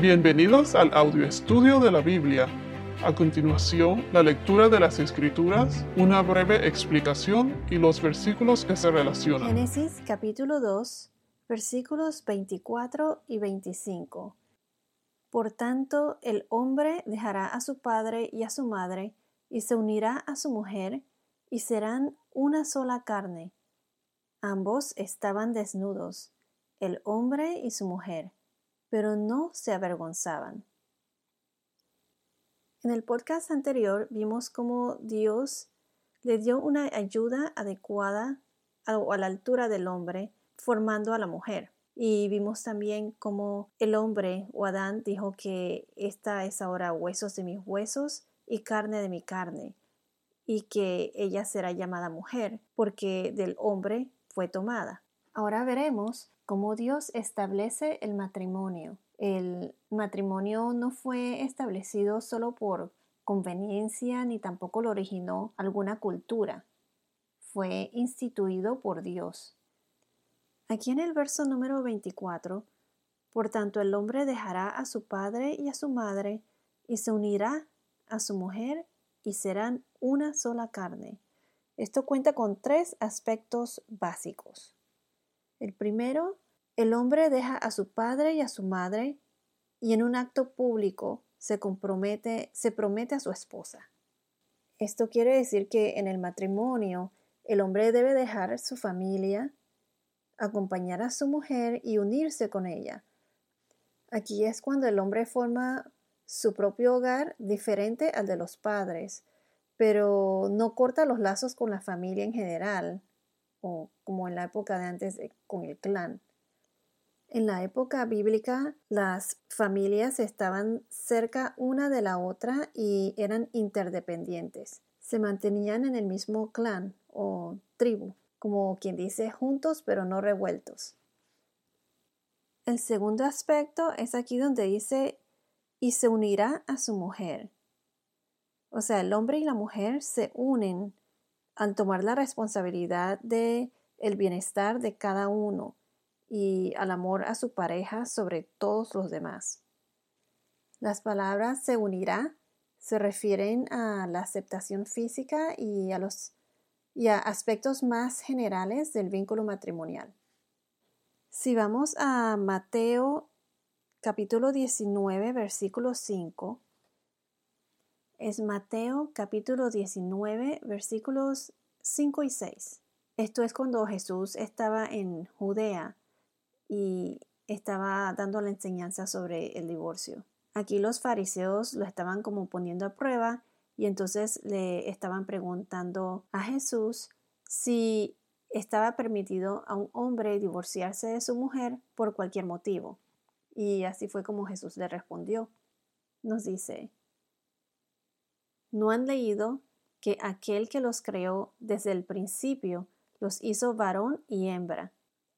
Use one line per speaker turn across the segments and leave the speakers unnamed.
Bienvenidos al audio estudio de la Biblia. A continuación, la lectura de las Escrituras, una breve explicación y los versículos que se relacionan.
Génesis capítulo 2, versículos 24 y 25. Por tanto, el hombre dejará a su padre y a su madre, y se unirá a su mujer, y serán una sola carne. Ambos estaban desnudos, el hombre y su mujer pero no se avergonzaban. En el podcast anterior vimos cómo Dios le dio una ayuda adecuada a, la altura del hombre, formando a la mujer. Y vimos también cómo el hombre o Adán dijo que esta es ahora huesos de mis huesos y carne de mi carne, y que ella será llamada mujer, porque del hombre fue tomada. Ahora veremos cómo Dios establece el matrimonio. El matrimonio no fue establecido solo por conveniencia ni tampoco lo originó alguna cultura. Fue instituido por Dios. Aquí en el verso número 24, por tanto el hombre dejará a su padre y a su madre y se unirá a su mujer y serán una sola carne. Esto cuenta con tres aspectos básicos. El primero, el hombre deja a su padre y a su madre y en un acto público se compromete, se promete a su esposa. Esto quiere decir que en el matrimonio el hombre debe dejar su familia, acompañar a su mujer y unirse con ella. Aquí es cuando el hombre forma su propio hogar diferente al de los padres, pero no corta los lazos con la familia en general o como en la época de antes con el clan. En la época bíblica, las familias estaban cerca una de la otra y eran interdependientes. Se mantenían en el mismo clan o tribu, como quien dice juntos pero no revueltos. El segundo aspecto es aquí donde dice y se unirá a su mujer. O sea, el hombre y la mujer se unen al tomar la responsabilidad de el bienestar de cada uno y al amor a su pareja sobre todos los demás. Las palabras se unirá se refieren a la aceptación física y a los y a aspectos más generales del vínculo matrimonial. Si vamos a Mateo capítulo 19 versículo 5, es Mateo capítulo 19 versículos 5 y 6. Esto es cuando Jesús estaba en Judea y estaba dando la enseñanza sobre el divorcio. Aquí los fariseos lo estaban como poniendo a prueba y entonces le estaban preguntando a Jesús si estaba permitido a un hombre divorciarse de su mujer por cualquier motivo. Y así fue como Jesús le respondió. Nos dice, ¿no han leído que aquel que los creó desde el principio los hizo varón y hembra?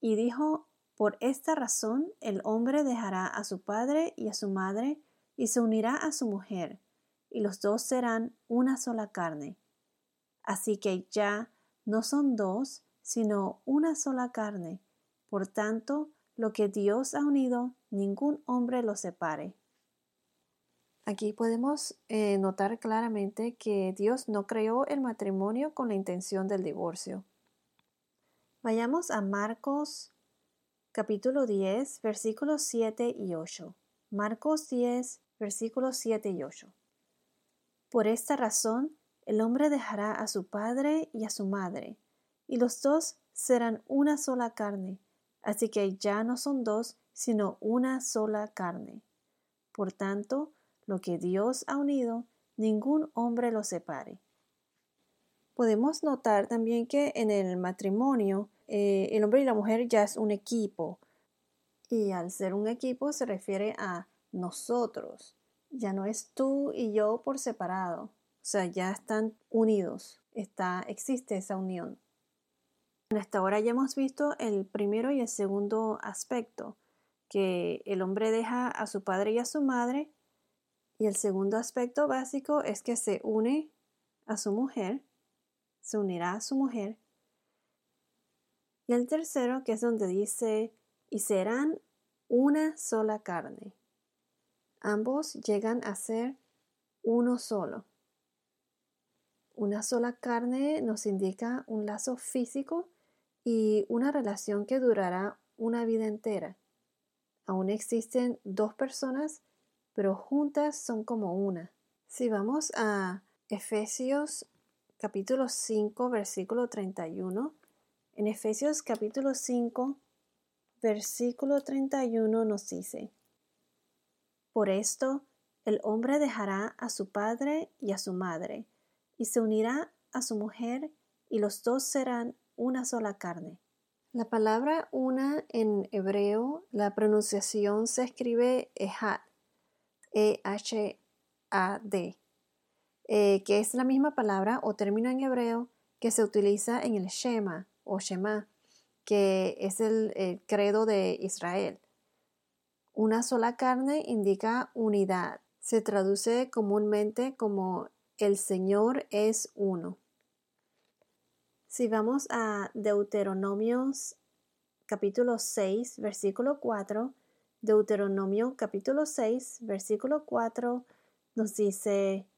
Y dijo, por esta razón el hombre dejará a su padre y a su madre y se unirá a su mujer, y los dos serán una sola carne. Así que ya no son dos, sino una sola carne. Por tanto, lo que Dios ha unido, ningún hombre lo separe. Aquí podemos eh, notar claramente que Dios no creó el matrimonio con la intención del divorcio. Vayamos a Marcos capítulo 10, versículos 7 y 8. Marcos 10, versículos 7 y 8. Por esta razón, el hombre dejará a su padre y a su madre, y los dos serán una sola carne, así que ya no son dos, sino una sola carne. Por tanto, lo que Dios ha unido, ningún hombre lo separe. Podemos notar también que en el matrimonio eh, el hombre y la mujer ya es un equipo. Y al ser un equipo se refiere a nosotros. Ya no es tú y yo por separado. O sea, ya están unidos. Está, existe esa unión. Hasta ahora ya hemos visto el primero y el segundo aspecto, que el hombre deja a su padre y a su madre y el segundo aspecto básico es que se une a su mujer, se unirá a su mujer. Y el tercero, que es donde dice, y serán una sola carne. ambos llegan a ser uno solo. Una sola carne nos indica un lazo físico y una relación que durará una vida entera. Aún existen dos personas, pero juntas son como una. Si vamos a Efesios capítulo 5, versículo 31, en Efesios capítulo 5, versículo 31 nos dice, Por esto el hombre dejará a su padre y a su madre, y se unirá a su mujer, y los dos serán una sola carne. La palabra una en hebreo, la pronunciación se escribe ehad, E-H-A-D, eh, que es la misma palabra o término en hebreo que se utiliza en el Shema o Shema, que es el credo de Israel. Una sola carne indica unidad. Se traduce comúnmente como el Señor es uno. Si vamos a Deuteronomios capítulo 6, versículo 4, Deuteronomio capítulo 6, versículo 4 nos dice,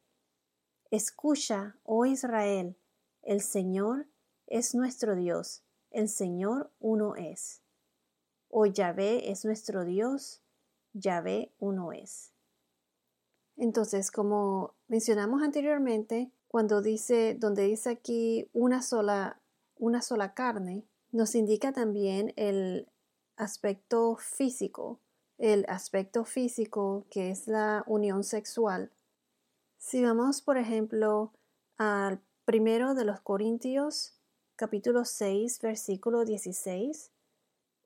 Escucha, oh Israel, el Señor es nuestro Dios, el Señor uno es. O Yahvé es nuestro Dios, Yahvé uno es. Entonces, como mencionamos anteriormente, cuando dice, donde dice aquí una sola, una sola carne, nos indica también el aspecto físico, el aspecto físico que es la unión sexual. Si vamos, por ejemplo, al primero de los Corintios, capítulo 6, versículo 16,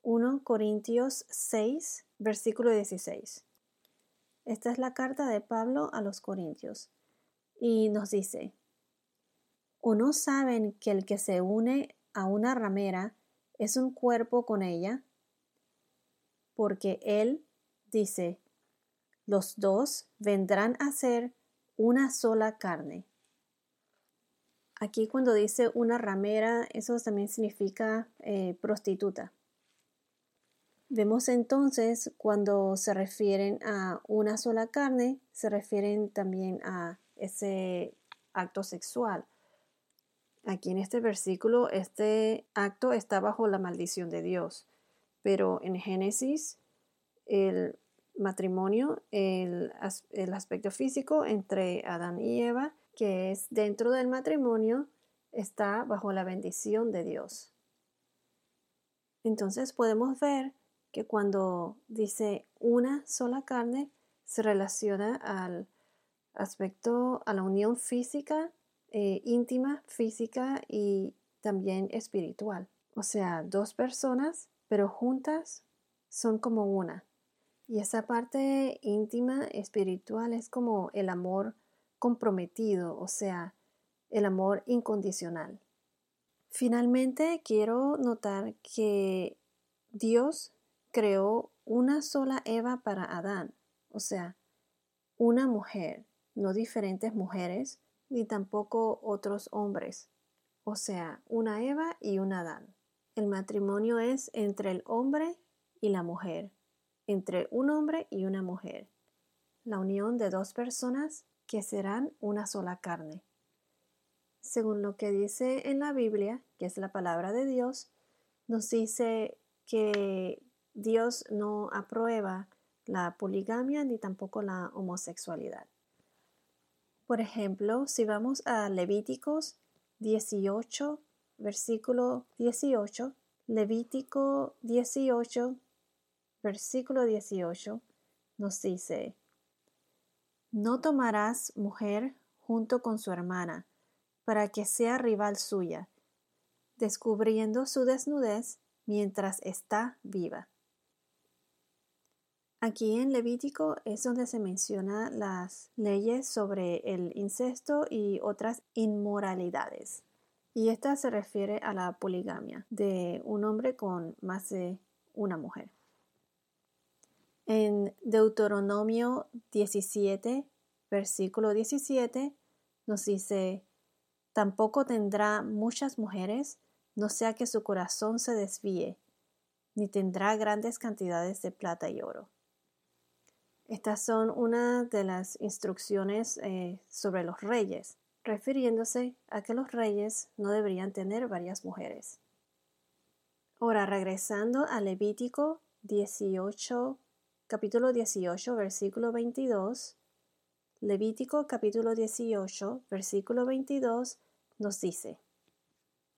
1 Corintios 6, versículo 16. Esta es la carta de Pablo a los Corintios y nos dice, ¿o no saben que el que se une a una ramera es un cuerpo con ella? Porque él dice, los dos vendrán a ser una sola carne. Aquí cuando dice una ramera, eso también significa eh, prostituta. Vemos entonces cuando se refieren a una sola carne, se refieren también a ese acto sexual. Aquí en este versículo, este acto está bajo la maldición de Dios, pero en Génesis, el matrimonio, el, el aspecto físico entre Adán y Eva, que es dentro del matrimonio, está bajo la bendición de Dios. Entonces podemos ver que cuando dice una sola carne, se relaciona al aspecto, a la unión física, eh, íntima, física y también espiritual. O sea, dos personas, pero juntas son como una. Y esa parte íntima, espiritual, es como el amor comprometido, o sea, el amor incondicional. Finalmente, quiero notar que Dios creó una sola Eva para Adán, o sea, una mujer, no diferentes mujeres, ni tampoco otros hombres, o sea, una Eva y un Adán. El matrimonio es entre el hombre y la mujer, entre un hombre y una mujer, la unión de dos personas que serán una sola carne. Según lo que dice en la Biblia, que es la palabra de Dios, nos dice que Dios no aprueba la poligamia ni tampoco la homosexualidad. Por ejemplo, si vamos a Levíticos 18, versículo 18, Levítico 18, versículo 18, nos dice, No tomarás mujer junto con su hermana, para que sea rival suya, descubriendo su desnudez mientras está viva. Aquí en Levítico es donde se menciona las leyes sobre el incesto y otras inmoralidades. Y esta se refiere a la poligamia de un hombre con más de una mujer. En Deuteronomio 17, versículo 17, nos dice, tampoco tendrá muchas mujeres, no sea que su corazón se desvíe, ni tendrá grandes cantidades de plata y oro. Estas son una de las instrucciones eh, sobre los reyes, refiriéndose a que los reyes no deberían tener varias mujeres. Ahora, regresando a Levítico 18, capítulo 18, versículo 22, Levítico capítulo 18, versículo 22 nos dice,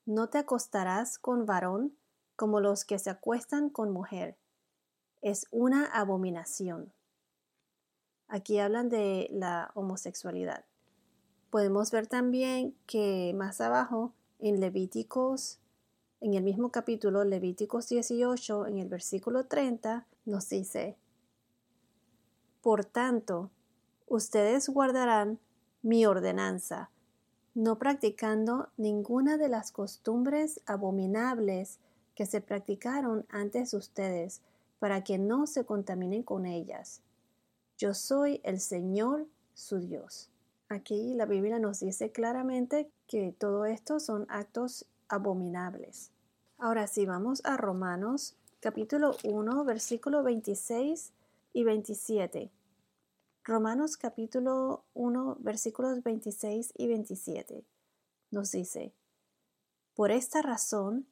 No te acostarás con varón como los que se acuestan con mujer. Es una abominación. Aquí hablan de la homosexualidad. Podemos ver también que más abajo en Levíticos, en el mismo capítulo, Levíticos 18, en el versículo 30, nos dice, Por tanto, ustedes guardarán mi ordenanza, no practicando ninguna de las costumbres abominables que se practicaron antes de ustedes, para que no se contaminen con ellas. Yo soy el Señor su Dios. Aquí la Biblia nos dice claramente que todo esto son actos abominables. Ahora sí, vamos a Romanos capítulo 1, versículo 26 y 27. Romanos capítulo 1 versículos 26 y 27 nos dice, Por esta razón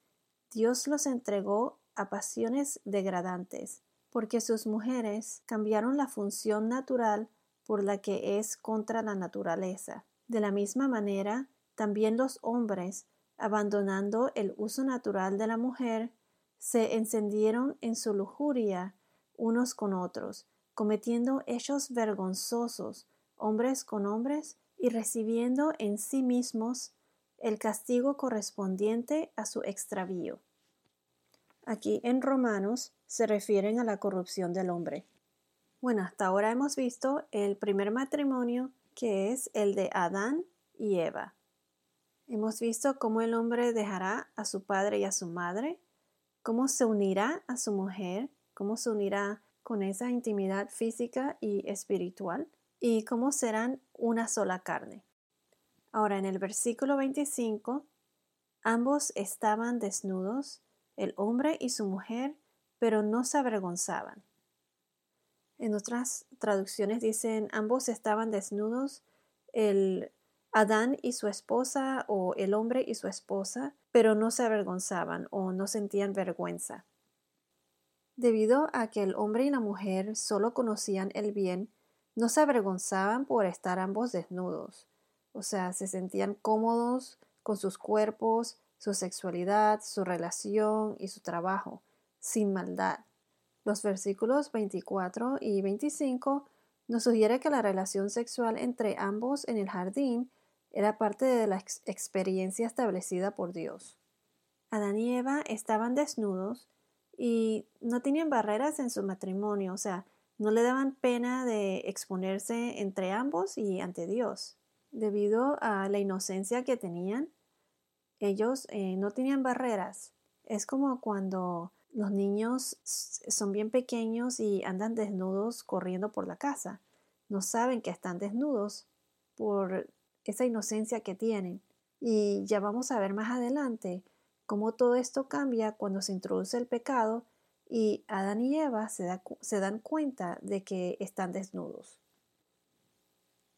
Dios los entregó a pasiones degradantes, porque sus mujeres cambiaron la función natural por la que es contra la naturaleza. De la misma manera, también los hombres, abandonando el uso natural de la mujer, se encendieron en su lujuria unos con otros, cometiendo hechos vergonzosos, hombres con hombres, y recibiendo en sí mismos el castigo correspondiente a su extravío. Aquí en Romanos se refieren a la corrupción del hombre. Bueno, hasta ahora hemos visto el primer matrimonio que es el de Adán y Eva. Hemos visto cómo el hombre dejará a su padre y a su madre, cómo se unirá a su mujer, cómo se unirá con esa intimidad física y espiritual y cómo serán una sola carne. Ahora en el versículo 25, ambos estaban desnudos, el hombre y su mujer, pero no se avergonzaban. En otras traducciones dicen ambos estaban desnudos, el Adán y su esposa o el hombre y su esposa, pero no se avergonzaban o no sentían vergüenza. Debido a que el hombre y la mujer solo conocían el bien, no se avergonzaban por estar ambos desnudos, o sea, se sentían cómodos con sus cuerpos, su sexualidad, su relación y su trabajo, sin maldad. Los versículos 24 y 25 nos sugiere que la relación sexual entre ambos en el jardín era parte de la experiencia establecida por Dios. Adán y Eva estaban desnudos y no tenían barreras en su matrimonio, o sea, no le daban pena de exponerse entre ambos y ante Dios. Debido a la inocencia que tenían, ellos eh, no tenían barreras. Es como cuando los niños son bien pequeños y andan desnudos corriendo por la casa. No saben que están desnudos por esa inocencia que tienen. Y ya vamos a ver más adelante cómo todo esto cambia cuando se introduce el pecado y Adán y Eva se, dan cuenta de que están desnudos.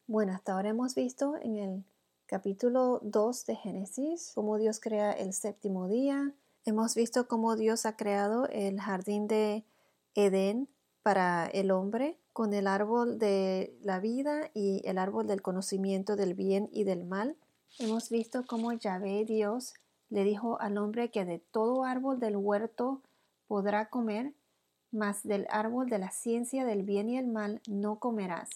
Bueno, hasta ahora hemos visto en el capítulo 2 de Génesis cómo Dios crea el séptimo día. Hemos visto cómo Dios ha creado el jardín de Edén para el hombre con el árbol de la vida y el árbol del conocimiento del bien y del mal. Hemos visto cómo Yahvé Dios le dijo al hombre que de todo árbol del huerto podrá comer, mas del árbol de la ciencia del bien y el mal no comerás,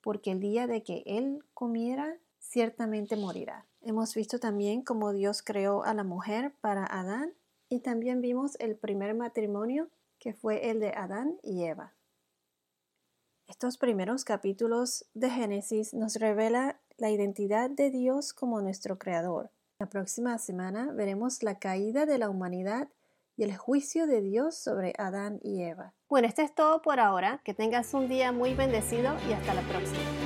porque el día de que él comiera, ciertamente morirá. Hemos visto también cómo Dios creó a la mujer para Adán y también vimos el primer matrimonio que fue el de Adán y Eva. Estos primeros capítulos de Génesis nos revela la identidad de Dios como nuestro creador, la próxima semana veremos la caída de la humanidad y el juicio de Dios sobre Adán y Eva.
Bueno, esto es todo por ahora. Que tengas un día muy bendecido y hasta la próxima.